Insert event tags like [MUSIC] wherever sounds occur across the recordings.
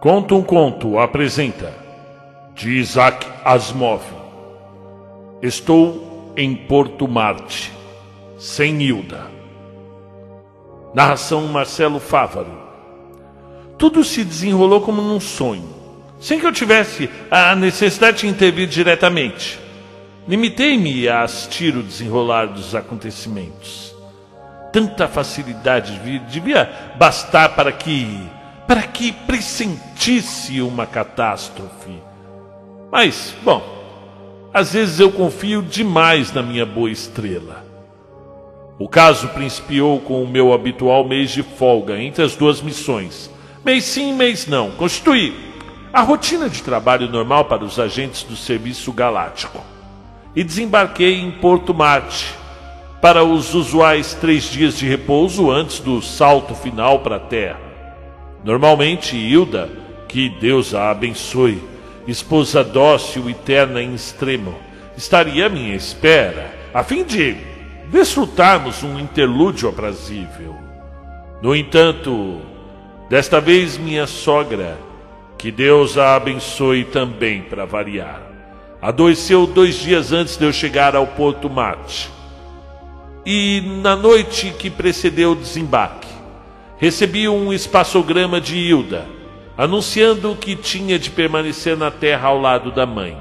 Conta um conto apresenta de Isaac Asimov. Estou em Porto Marte, sem Hilda. Narração Marcelo Fávaro. Tudo se desenrolou como num sonho, sem que eu tivesse a necessidade de intervir diretamente. Limitei-me a assistir o desenrolar dos acontecimentos. Tanta facilidade devia bastar para que para que pressentisse uma catástrofe. Mas, bom, às vezes eu confio demais na minha boa estrela. O caso principiou com o meu habitual mês de folga entre as duas missões. Mês sim, mês não. Constituí a rotina de trabalho normal para os agentes do Serviço Galáctico. E desembarquei em Porto Marte para os usuais três dias de repouso antes do salto final para a Terra. Normalmente, Hilda, que Deus a abençoe, esposa dócil e terna em extremo, estaria à minha espera, a fim de desfrutarmos um interlúdio aprazível. No entanto, desta vez minha sogra, que Deus a abençoe também para variar, adoeceu dois dias antes de eu chegar ao Porto Mate. E na noite que precedeu o desembarque, recebi um espaçograma de Hilda, anunciando que tinha de permanecer na terra ao lado da mãe,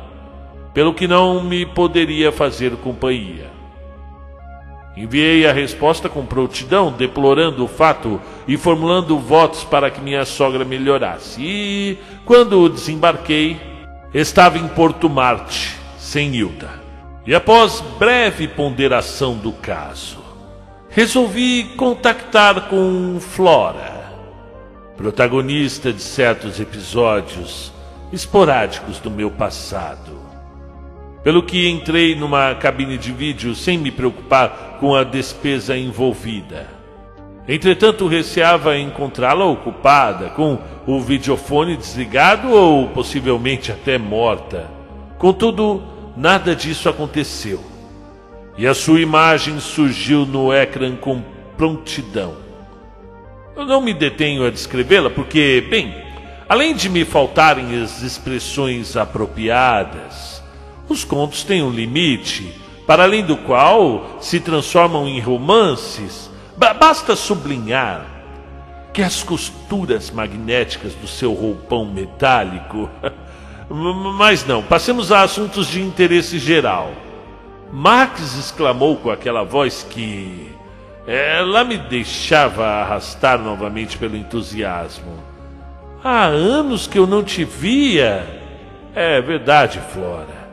pelo que não me poderia fazer companhia. Enviei a resposta com prontidão, deplorando o fato e formulando votos para que minha sogra melhorasse. E, quando desembarquei, estava em Porto Marte, sem Hilda. E após breve ponderação do caso, resolvi contactar com Flora, protagonista de certos episódios esporádicos do meu passado. Pelo que entrei numa cabine de vídeo sem me preocupar com a despesa envolvida. Entretanto, receava encontrá-la ocupada, com o videofone desligado ou possivelmente até morta. Contudo, nada disso aconteceu e a sua imagem surgiu no ecrã com prontidão. Eu não me detenho a descrevê-la porque, bem, além de me faltarem as expressões apropriadas, os contos têm um limite, para além do qual se transformam em romances. Basta sublinhar que as costuras magnéticas do seu roupão metálico. [LAUGHS] Mas não, passemos a assuntos de interesse geral. Marx exclamou com aquela voz que ela me deixava arrastar novamente pelo entusiasmo. Há anos que eu não te via. É verdade, Flora.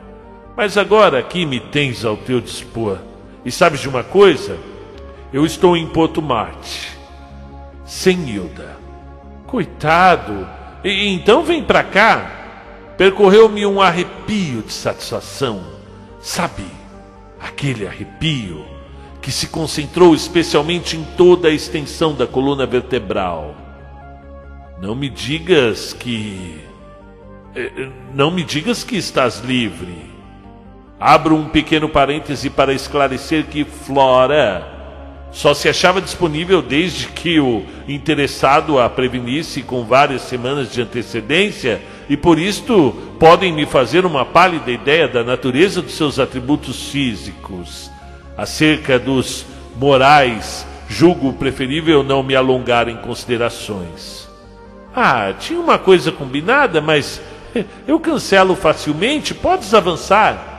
Mas agora aqui me tens ao teu dispor. E sabes de uma coisa? Eu estou em Porto Marte, sem Hilda. Coitado. E, então vem para cá. Percorreu-me um arrepio de satisfação. Sabe? Aquele arrepio que se concentrou especialmente em toda a extensão da coluna vertebral. Não me digas que. Eh, não me digas que estás livre. Abro um pequeno parêntese para esclarecer que Flora só se achava disponível desde que o interessado a prevenisse com várias semanas de antecedência e por isto podem me fazer uma pálida ideia da natureza dos seus atributos físicos. Acerca dos morais, julgo preferível não me alongar em considerações. Ah, tinha uma coisa combinada, mas eu cancelo facilmente, podes avançar.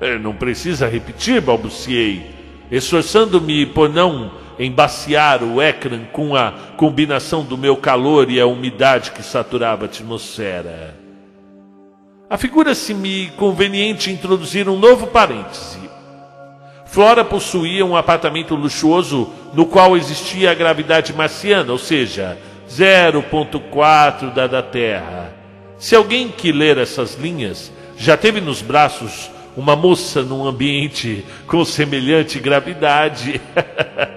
É, não precisa repetir, balbuciei, esforçando-me por não embaciar o ecrã com a combinação do meu calor e a umidade que saturava a atmosfera. Afigura-se-me conveniente introduzir um novo parêntese. Flora possuía um apartamento luxuoso no qual existia a gravidade marciana, ou seja, 0.4 da da Terra. Se alguém que ler essas linhas já teve nos braços uma moça num ambiente [LAUGHS] com semelhante gravidade,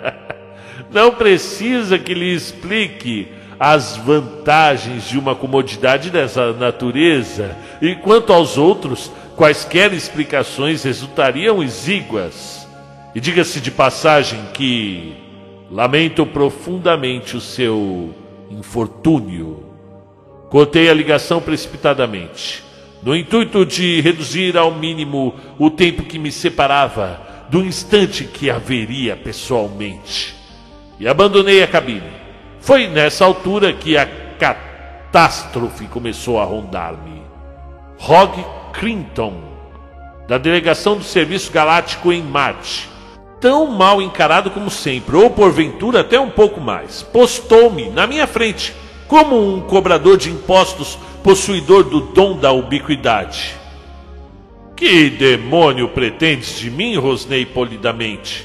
[LAUGHS] não precisa que lhe explique as vantagens de uma comodidade dessa natureza, e quanto aos outros, quaisquer explicações resultariam exíguas. E diga-se de passagem que lamento profundamente o seu infortúnio. Cortei a ligação precipitadamente, no intuito de reduzir ao mínimo o tempo que me separava do instante que haveria pessoalmente. E abandonei a cabine. Foi nessa altura que a catástrofe começou a rondar-me. Hog Clinton, da delegação do Serviço Galáctico em Marte, tão mal encarado como sempre, ou porventura até um pouco mais, postou-me na minha frente como um cobrador de impostos possuidor do dom da ubiquidade. Que demônio pretendes de mim, rosnei polidamente.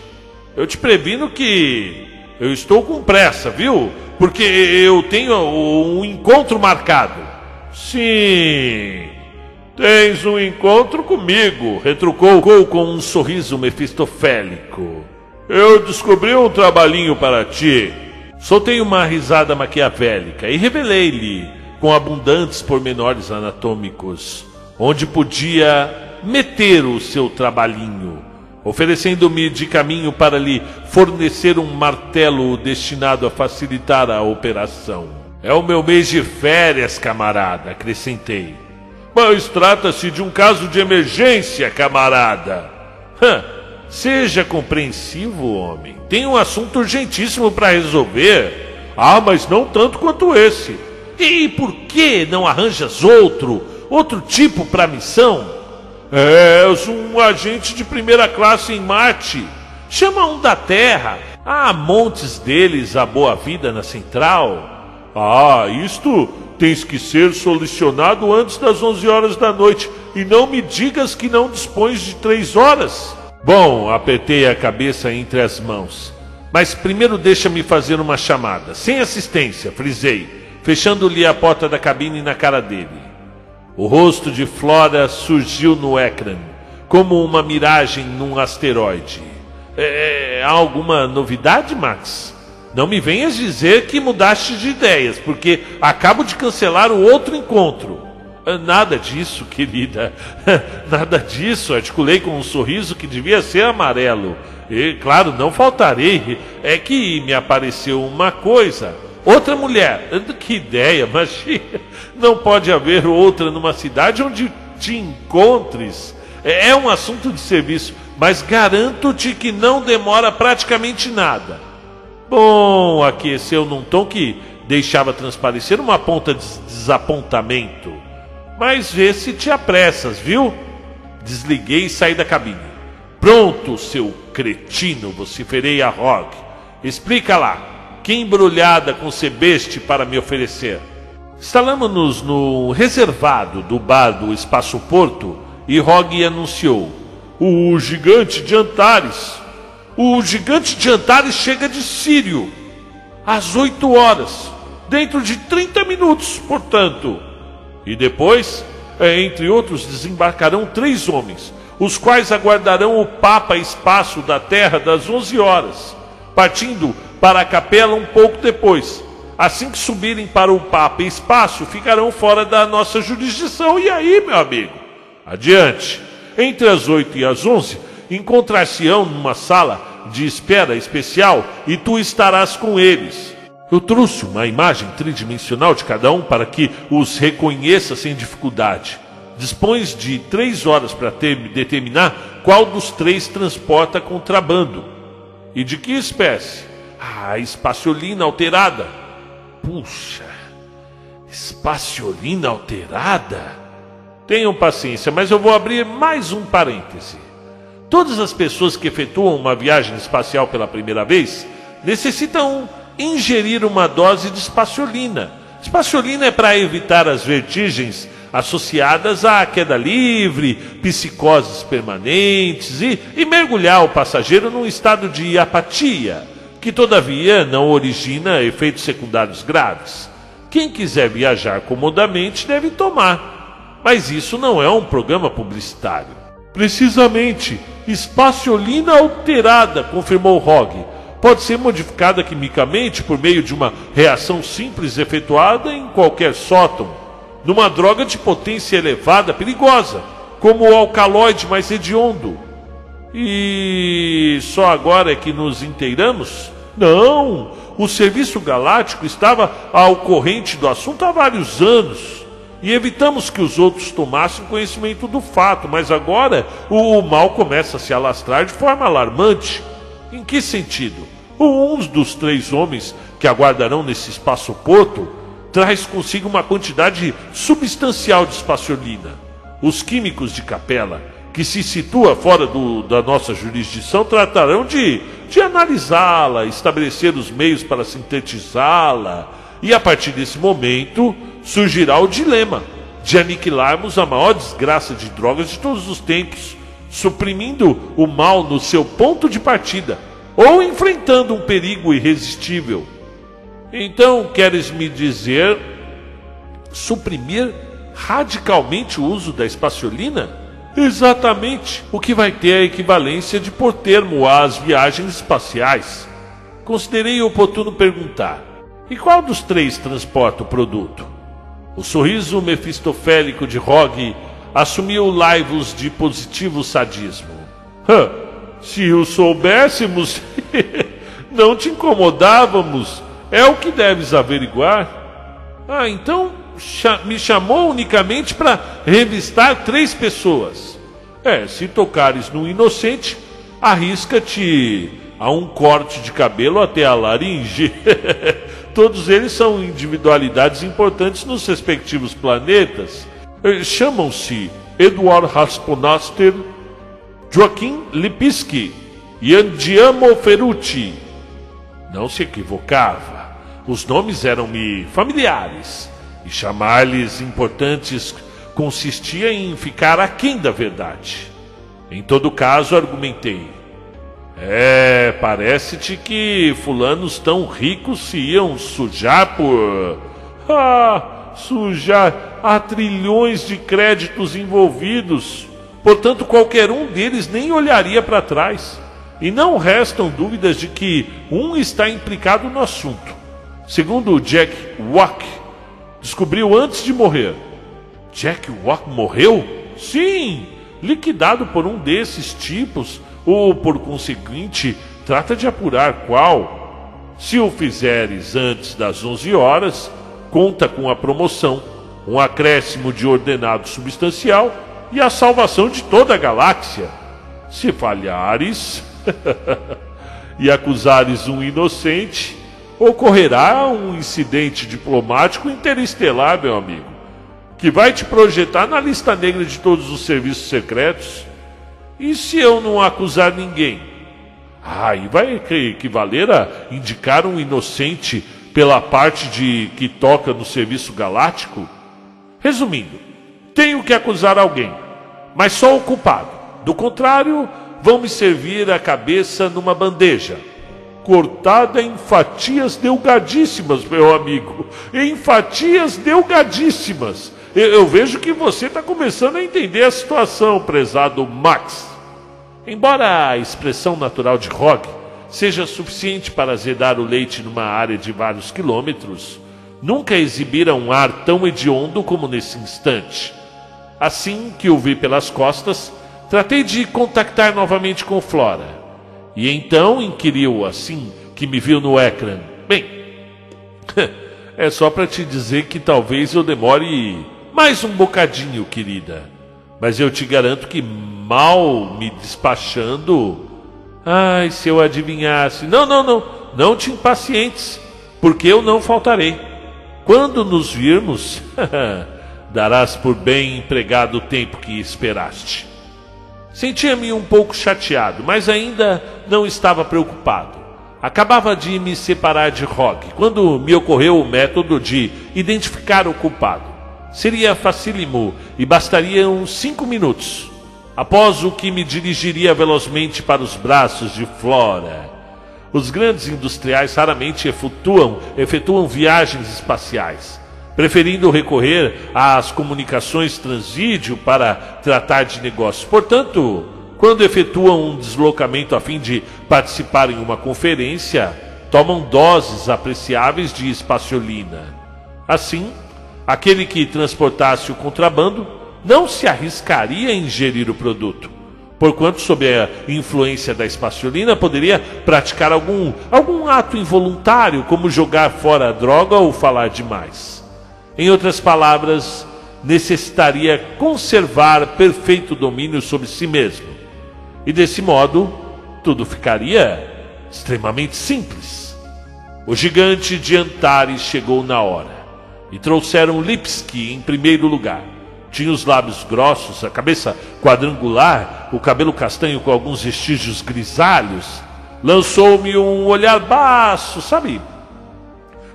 Eu te previno que eu estou com pressa, viu? Porque eu tenho um encontro marcado. Sim, tens um encontro comigo, retrucou com um sorriso mefistofélico. Eu descobri um trabalhinho para ti. Soltei uma risada maquiavélica e revelei-lhe, com abundantes pormenores anatômicos, onde podia meter o seu trabalhinho, oferecendo-me de caminho para lhe fornecer um martelo destinado a facilitar a operação. É o meu mês de férias, camarada, acrescentei. Mas trata-se de um caso de emergência, camarada. Hã, seja compreensivo, homem. Tem um assunto urgentíssimo para resolver. Ah, mas não tanto quanto esse. E por que não arranjas outro, outro tipo para a missão? És um agente de primeira classe em Marte. Chama um da Terra. Há montes deles à boa vida na central. Ah, isto tens que ser solucionado antes das 11 horas da noite. E não me digas que não dispões de três horas. Bom, apertei a cabeça entre as mãos. Mas primeiro deixa-me fazer uma chamada. Sem assistência, frisei, fechando-lhe a porta da cabine na cara dele. O rosto de Flora surgiu no ecrã, como uma miragem num asteroide. É, há alguma novidade, Max? Não me venhas dizer que mudaste de ideias, porque acabo de cancelar o outro encontro. Ah, nada disso, querida. [LAUGHS] Nada disso. Articulei com um sorriso que devia ser amarelo. E, claro, não faltarei. É que me apareceu uma coisa. Outra mulher. Que ideia, mas não pode haver outra numa cidade onde te encontres. É, é um assunto de serviço, mas garanto-te que não demora praticamente nada. Bom, aqueceu num tom que deixava transparecer uma ponta de desapontamento. Mas vê se te apressas, viu? Desliguei e saí da cabine. Pronto, seu cretino, vociferei a Rock. Explica lá, que embrulhada concebeste para me oferecer? Instalamos-nos no reservado do bar do Espaço Porto e Rog anunciou: O gigante de Antares. O gigante de Antares chega de Sírio às 8 horas, dentro de 30 minutos, portanto. E depois, é, entre outros, desembarcarão três homens, os quais aguardarão o Papa Espaço da Terra das 11 horas, partindo para a capela um pouco depois. Assim que subirem para o Papa Espaço, ficarão fora da nossa jurisdição. E aí, meu amigo? Adiante. Entre as 8 e as 11, encontrar-se-ão numa sala de espera especial e tu estarás com eles. Eu trouxe uma imagem tridimensional de cada um para que os reconheça sem dificuldade. Dispões de três horas para determinar qual dos três transporta contrabando. E de que espécie? Ah, espaciolina alterada. Puxa, espaciolina alterada? Tenham paciência, mas eu vou abrir mais um parêntese. Todas as pessoas que efetuam uma viagem espacial pela primeira vez necessitam ingerir uma dose de espaciolina. Espaciolina é para evitar as vertigens associadas à queda livre, psicoses permanentes e, e mergulhar o passageiro num estado de apatia, que todavia não origina efeitos secundários graves. Quem quiser viajar comodamente deve tomar, mas isso não é um programa publicitário. Precisamente, espaciolina alterada, confirmou Hogg pode ser modificada quimicamente por meio de uma reação simples efetuada em qualquer sótão, numa droga de potência elevada perigosa, como o alcaloide mais hediondo. E só agora é que nos inteiramos? Não! o Serviço Galáctico estava ao corrente do assunto há vários anos. E evitamos que os outros tomassem conhecimento do fato, mas agora o mal começa a se alastrar de forma alarmante. Em que sentido? Um dos três homens que aguardarão nesse espaço-porto traz consigo uma quantidade substancial de espaciolina. Os químicos de capela, que se situa fora do, da nossa jurisdição, tratarão de, de analisá-la, estabelecer os meios para sintetizá-la, e a partir desse momento surgirá o dilema de aniquilarmos a maior desgraça de drogas de todos os tempos, suprimindo o mal no seu ponto de partida, ou enfrentando um perigo irresistível então, queres me dizer suprimir radicalmente o uso da espaciolina? Exatamente, o que vai ter a equivalência de pôr termo às viagens espaciais. Considerei oportuno perguntar: e qual dos três transporta o produto? O sorriso mefistofélico de Rog assumiu laivos de positivo sadismo. Hã, se o soubéssemos, [LAUGHS] não te incomodávamos é o que deves averiguar. Ah, então me chamou unicamente para revistar três pessoas. É, se tocares no inocente, arrisca-te a um corte de cabelo até a laringe. [LAUGHS] Todos eles são individualidades importantes nos respectivos planetas. Eh, chamam-se Eduard Rasponaster, Joaquim Lipinski e Andiamo Ferrucci. Não se equivocava. Os nomes eram-me familiares, e chamar-lhes importantes consistia em ficar aquém da verdade. Em todo caso, argumentei. É, parece-te que fulanos tão ricos se iam sujar por. [LAUGHS] Ah, sujar há trilhões de créditos envolvidos. Portanto, qualquer um deles nem olharia para trás. E não restam dúvidas de que um está implicado no assunto. Segundo Jack Wack, descobriu antes de morrer. Jack Wack morreu? Sim, liquidado por um desses tipos, ou por conseguinte, trata de apurar qual. Se o fizeres antes das 11 horas, conta com a promoção, um acréscimo de ordenado substancial e a salvação de toda a galáxia. Se falhares [LAUGHS] e acusares um inocente, ocorrerá um incidente diplomático interestelar, meu amigo, que vai te projetar na lista negra de todos os serviços secretos. E se eu não acusar ninguém? Aí ah, vai equivaler a indicar um inocente pela parte de que toca no serviço galáctico? Resumindo, tenho que acusar alguém, mas só o culpado. Do contrário, vão me servir a cabeça numa bandeja cortada em fatias delgadíssimas, meu amigo. Em fatias delgadíssimas. Eu, vejo que você está começando a entender a situação, prezado Max. Embora a expressão natural de Rock seja suficiente para azedar o leite numa área de vários quilômetros, nunca exibira um ar tão hediondo como nesse instante. Assim que o vi pelas costas, tratei de contactar novamente com Flora. E então inquiriu assim que me viu no ecrã. Bem, [LAUGHS] é só para te dizer que talvez eu demore mais um bocadinho, querida. Mas eu te garanto que mal me despachando. Ai, se eu adivinhasse. Não, não, não. Não te impacientes, porque eu não faltarei. Quando nos virmos, [LAUGHS] darás por bem empregado o tempo que esperaste. Sentia-me um pouco chateado, mas ainda não estava preocupado. Acabava de me separar de Rock quando me ocorreu o método de identificar o culpado. Seria facílimo e bastariam cinco minutos. Após o que me dirigiria velozmente para os braços de Flora. Os grandes industriais raramente efetuam, efetuam viagens espaciais preferindo recorrer às comunicações transvídeo para tratar de negócios. Portanto, quando efetuam um deslocamento a fim de participar em uma conferência, tomam doses apreciáveis de espaciolina. Assim, aquele que transportasse o contrabando não se arriscaria a ingerir o produto, porquanto, sob a influência da espaciolina, poderia praticar algum, algum ato involuntário, como jogar fora a droga ou falar demais. Em outras palavras, necessitaria conservar perfeito domínio sobre si mesmo. E desse modo, tudo ficaria extremamente simples. O gigante de Antares chegou na hora e trouxeram Lipski em primeiro lugar. Tinha os lábios grossos, a cabeça quadrangular, o cabelo castanho com alguns vestígios grisalhos. Lançou-me um olhar baço, sabe?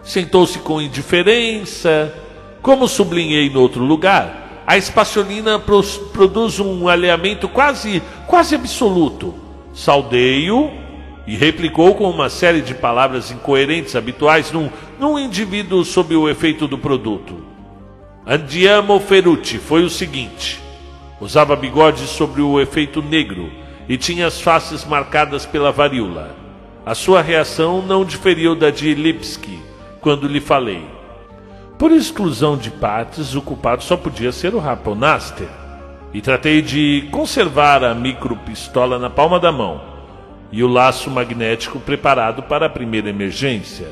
Sentou-se com indiferença. Como sublinhei no outro lugar, a espaciolina produz um alinhamento quase, quase absoluto. Saudei-o e replicou com uma série de palavras incoerentes habituais num, num indivíduo sob o efeito do produto. Andiamo Ferrucci foi o seguinte: usava bigode sobre o efeito negro e tinha as faces marcadas pela varíola. A sua reação não diferiu da de Lipski quando lhe falei. Por exclusão de partes, o culpado só podia ser o Raponaster. E tratei de conservar a micropistola na palma da mão e o laço magnético preparado para a primeira emergência.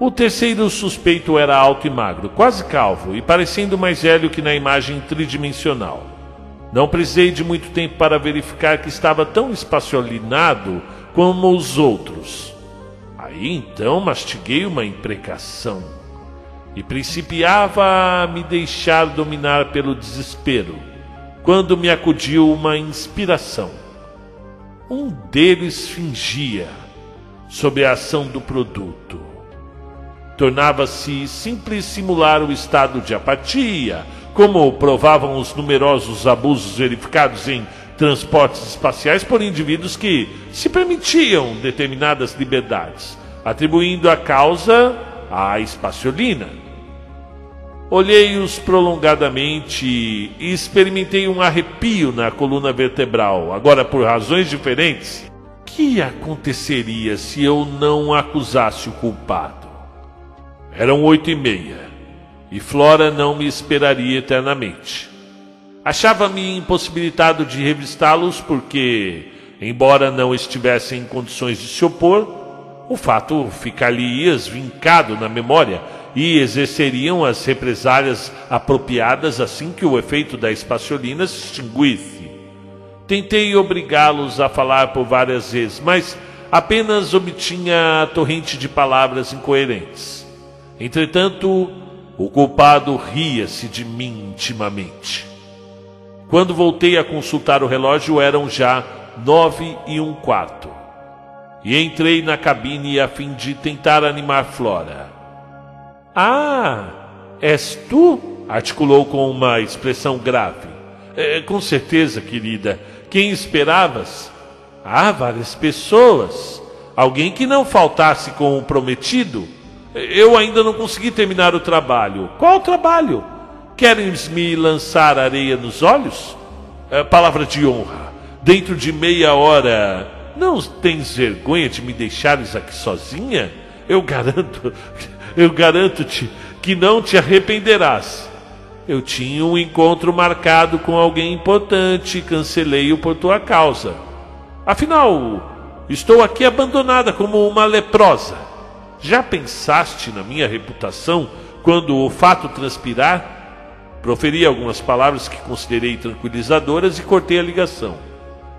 O terceiro suspeito era alto e magro, quase calvo e parecendo mais velho que na imagem tridimensional. Não precisei de muito tempo para verificar que estava tão espaciolinado como os outros. Aí então mastiguei uma imprecação e principiava a me deixar dominar pelo desespero, quando me acudiu uma inspiração. Um deles fingia, sob a ação do produto tornava-se simples simular o estado de apatia, como provavam os numerosos abusos verificados em transportes espaciais por indivíduos que se permitiam determinadas liberdades, atribuindo a causa à espaciolina. Olhei-os prolongadamente e experimentei um arrepio na coluna vertebral, agora por razões diferentes. Que aconteceria se eu não acusasse o culpado? Eram oito e meia, e Flora não me esperaria eternamente. Achava-me impossibilitado de revistá-los porque, embora não estivesse em condições de se opor, o fato ficar-lhe vincado na memória e exerceriam as represálias apropriadas assim que o efeito da espaciolina se extinguisse. Tentei obrigá-los a falar por várias vezes, mas apenas obtinha a torrente de palavras incoerentes. Entretanto, o culpado ria-se de mim intimamente. Quando voltei a consultar o relógio, eram já nove e um quarto. E entrei na cabine a fim de tentar animar Flora. Ah, és tu? articulou com uma expressão grave. É, com certeza, querida. Quem esperavas? Ah, várias pessoas. Alguém que não faltasse com o prometido eu ainda não consegui terminar o trabalho. Qual trabalho? Querem me lançar areia nos olhos? É, palavra de honra. Dentro de meia hora. Não tens vergonha de me deixares aqui sozinha? Eu garanto, [LAUGHS] eu garanto-te que não te arrependerás. Eu tinha um encontro marcado com alguém importante e cancelei-o por tua causa. Afinal, estou aqui abandonada como uma leprosa. Já pensaste na minha reputação quando o fato transpirar? Proferi algumas palavras que considerei tranquilizadoras e cortei a ligação.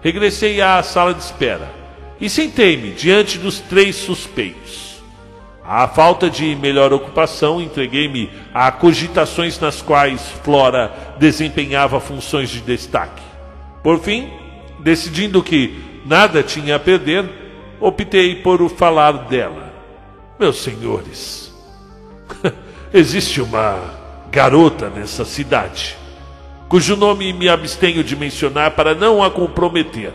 Regressei à sala de espera e sentei-me diante dos três suspeitos. À falta de melhor ocupação, entreguei-me a cogitações nas quais Flora desempenhava funções de destaque. Por fim, decidindo que nada tinha a perder, optei por falar dela. Meus senhores, [LAUGHS] existe uma garota nessa cidade, cujo nome me abstenho de mencionar para não a comprometer,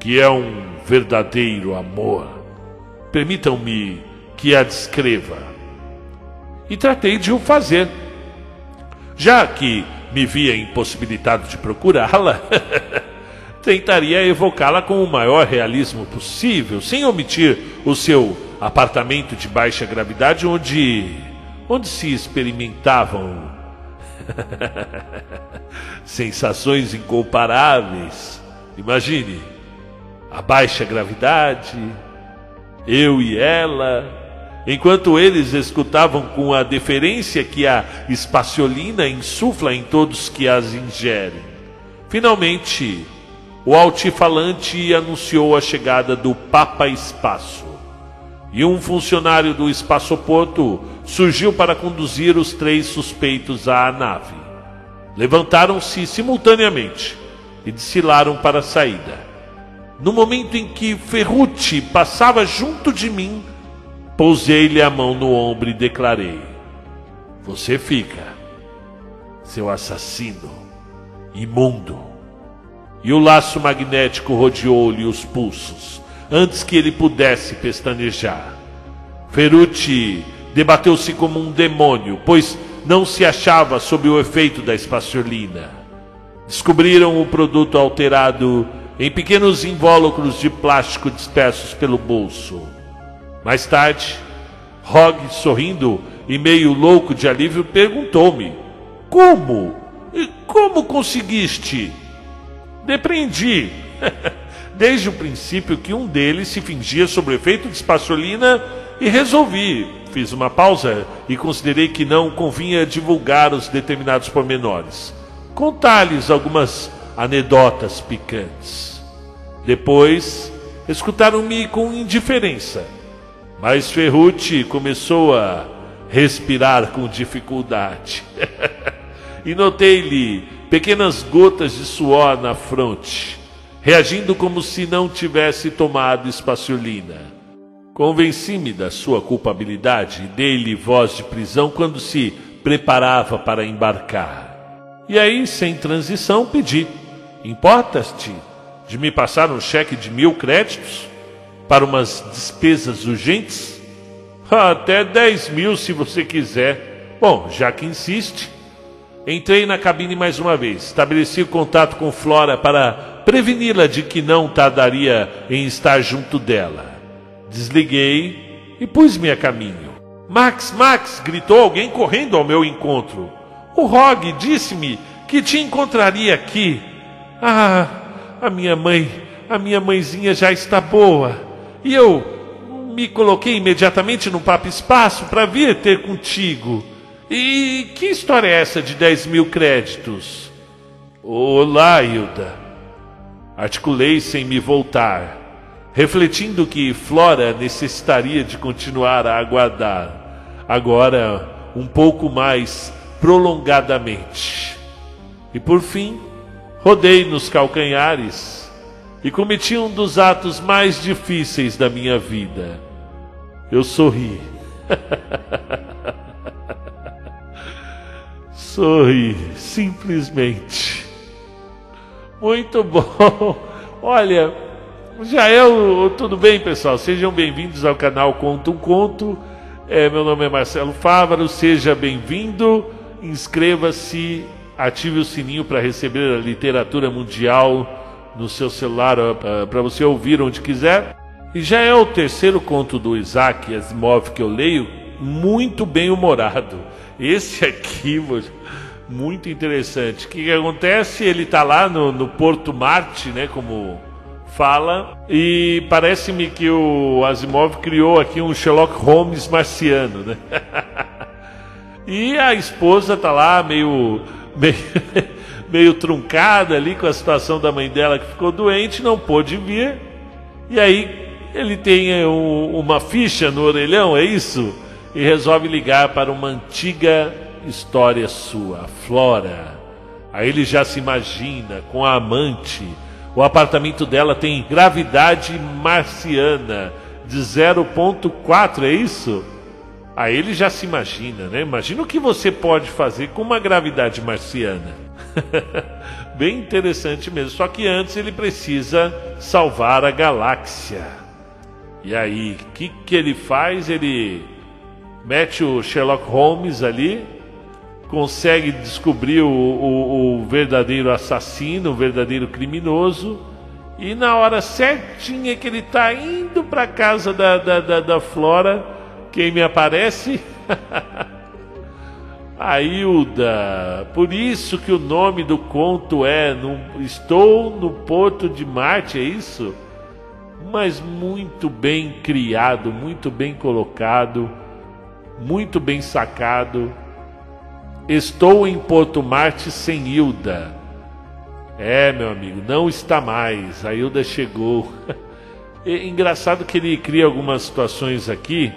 que é um verdadeiro amor. Permitam-me que a descreva. E tratei de o fazer. Já que me via impossibilitado de procurá-la, [LAUGHS] tentaria evocá-la com o maior realismo possível, sem omitir o seu apartamento de baixa gravidade onde onde se experimentavam [LAUGHS] sensações incomparáveis. Imagine a baixa gravidade, eu e ela, enquanto eles escutavam com a deferência que a espaciolina insufla em todos que as ingerem. Finalmente, o altifalante anunciou a chegada do Papa Espaço. E um funcionário do espaçoporto surgiu para conduzir os três suspeitos à nave. Levantaram-se simultaneamente e desfilaram para a saída. No momento em que Ferrucci passava junto de mim, pousei-lhe a mão no ombro e declarei: Você fica, seu assassino, imundo. E o laço magnético rodeou-lhe os pulsos, antes que ele pudesse pestanejar. Ferrucci debateu-se como um demônio, pois não se achava sob o efeito da espaciolina. Descobriram o produto alterado em pequenos invólucros de plástico dispersos pelo bolso. Mais tarde, Hogg, sorrindo e meio louco de alívio, perguntou-me: Como? Como conseguiste? Depreendi, [LAUGHS] desde o princípio, que um deles se fingia sob o efeito de espaciolina e resolvi. Fiz uma pausa e considerei que não convinha divulgar os determinados pormenores. Contar-lhes algumas anedotas picantes. Depois, escutaram-me com indiferença, mas Ferrucci começou a respirar com dificuldade. [LAUGHS] e notei-lhe pequenas gotas de suor na fronte, reagindo como se não tivesse tomado espaciolina. Convenci-me da sua culpabilidade e dei-lhe voz de prisão quando se preparava para embarcar. E aí, sem transição, pedi: Importas-te de me passar um cheque de mil créditos para umas despesas urgentes? Até dez mil se você quiser. Bom, já que insiste. Entrei na cabine mais uma vez. Estabeleci contato com Flora para preveni-la de que não tardaria em estar junto dela. Desliguei e pus-me a caminho. Max, Max! gritou alguém correndo ao meu encontro. O Rog disse-me que te encontraria aqui. Ah, a minha mãe, a minha mãezinha já está boa. E eu me coloquei imediatamente no papo espaço para vir ter contigo. E que história é essa de 10 mil créditos? Olá, Hilda. Articulei sem me voltar, refletindo que Flora necessitaria de continuar a aguardar, agora um pouco mais prolongadamente. E por fim, rodei nos calcanhares e cometi um dos atos mais difíceis da minha vida. Eu sorri. [LAUGHS] sorri, simplesmente. Muito bom. Olha, já é. Tudo bem, pessoal? Sejam bem-vindos ao canal Conto um Conto. É, meu nome é Marcelo Fávaro, seja bem-vindo. Inscreva-se ative o sininho para receber a literatura mundial no seu celular para você ouvir onde quiser. E já é o terceiro conto do Isaac Asimov que eu leio, muito bem humorado. Esse aqui, muito interessante. O que, que acontece? Ele está lá no, no Porto Marte, né, como fala, e parece-me que o Asimov criou aqui um Sherlock Holmes marciano, né? [LAUGHS] e a esposa está lá meio meio, [LAUGHS] meio truncada ali com a situação da mãe dela que ficou doente, não pôde vir. E aí ele tem eh, um, uma ficha no orelhão, é isso? E resolve ligar para uma antiga história sua, Flora. Aí ele já se imagina com a amante. O apartamento dela tem gravidade marciana de 0,4, é isso? Aí ele já se imagina, né? Imagina o que você pode fazer com uma gravidade marciana. [LAUGHS] Bem interessante mesmo. Só que antes ele precisa salvar a galáxia. E aí, o que, que ele faz? Ele mete o Sherlock Holmes ali, consegue descobrir o, o, o verdadeiro assassino, o verdadeiro criminoso. E na hora certinha que ele está indo para a casa da, da, da, da Flora quem me aparece? [LAUGHS] Ailda, por isso que o nome do conto é no, Estou no Porto de Marte, é isso? Mas muito bem criado, muito bem colocado, muito bem sacado. Estou em Porto Marte sem Hilda. É, meu amigo, não está mais. A Hilda chegou. É [LAUGHS] engraçado que ele cria algumas situações aqui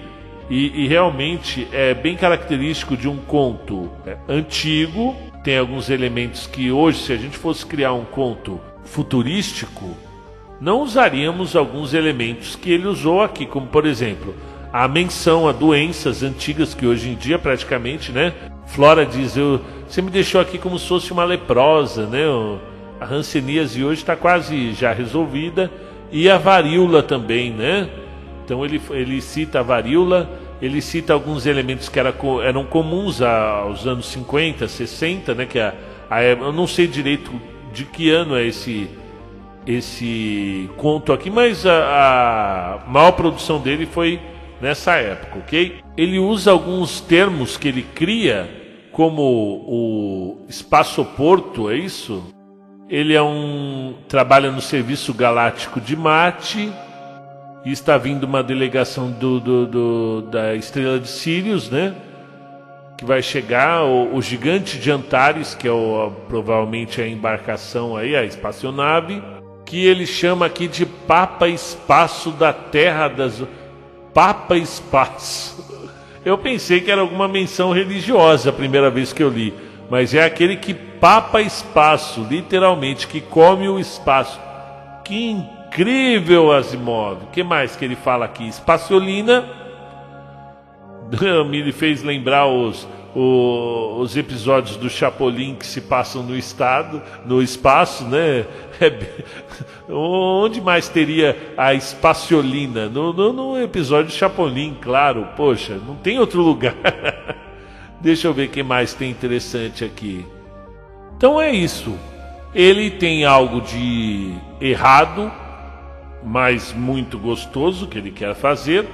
e, e, realmente é bem característico de um conto é, antigo. Tem alguns elementos que hoje, se a gente fosse criar um conto futurístico, não usaríamos alguns elementos que ele usou aqui, como por exemplo a menção a doenças antigas que hoje em dia praticamente, né? Flora diz: eu, você me deixou aqui como se fosse uma leprosa, né? A hanseníase hoje está quase já resolvida e a varíola também, né? Então ele, ele cita a varíola, ele cita alguns elementos que era, eram comuns aos anos 50, 60, né? Que a, a, eu não sei direito de que ano é esse esse conto aqui, mas a, a maior produção dele foi nessa época, ok? Ele usa alguns termos que ele cria, como o espaço-porto, é isso? Ele é um trabalha no serviço galáctico de Marte e está vindo uma delegação do, do, do, da estrela de Sirius, né? Que vai chegar o, o gigante de Antares, que é o, provavelmente a embarcação aí, a espaçonave, que ele chama aqui de Papa Espaço da Terra das Papa Espaço. Eu pensei que era alguma menção religiosa a primeira vez que eu li, mas é aquele que papa espaço, literalmente, que come o espaço. Que incrível, Asimov. O que mais que ele fala aqui? Espaciolina. [LAUGHS] Me fez lembrar os, os, os episódios do Chapolin que se passam no estado, no espaço, né? É, onde mais teria a espaciolina? No, no, no episódio Chapolin, claro. Poxa, não tem outro lugar. [LAUGHS] Deixa eu ver o que mais tem interessante aqui. Então é isso. Ele tem algo de errado, mas muito gostoso que ele quer fazer.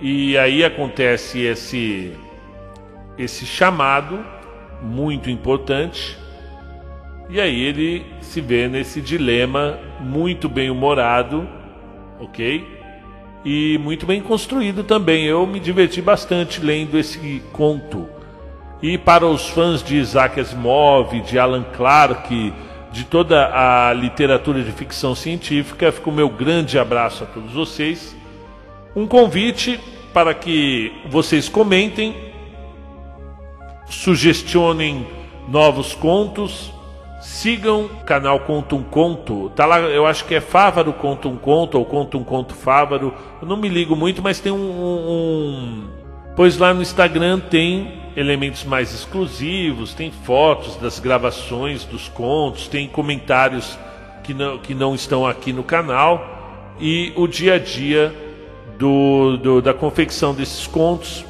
E aí acontece esse esse chamado muito importante. E aí ele se vê nesse dilema muito bem humorado, OK? E muito bem construído também. Eu me diverti bastante lendo esse conto. E para os fãs de Isaac Asimov, de Alan Clarke, de toda a literatura de ficção científica. Fica o meu grande abraço a todos vocês. Um convite para que vocês comentem, sugestionem novos contos, sigam o canal Conto um Conto. Tá lá, eu acho que é Fávaro Conto um Conto ou Conto um Conto Fávaro. Eu não me ligo muito, mas tem um, um pois lá no Instagram tem elementos mais exclusivos, tem fotos das gravações dos contos, tem comentários que não, que não estão aqui no canal e o dia a dia do, do da confecção desses contos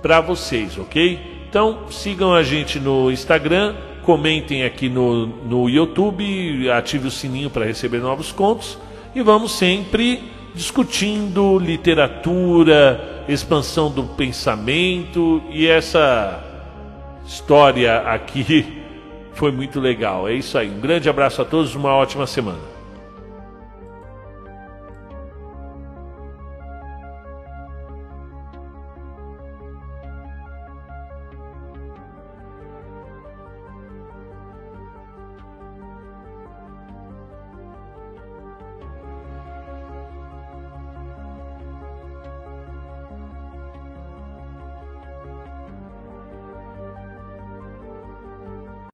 para vocês, ok? Então sigam a gente no Instagram, comentem aqui no, no YouTube, ative o sininho para receber novos contos e vamos sempre discutindo literatura, expansão do pensamento e essa história aqui [LAUGHS] foi muito legal. É isso aí. Um grande abraço a todos, uma ótima semana.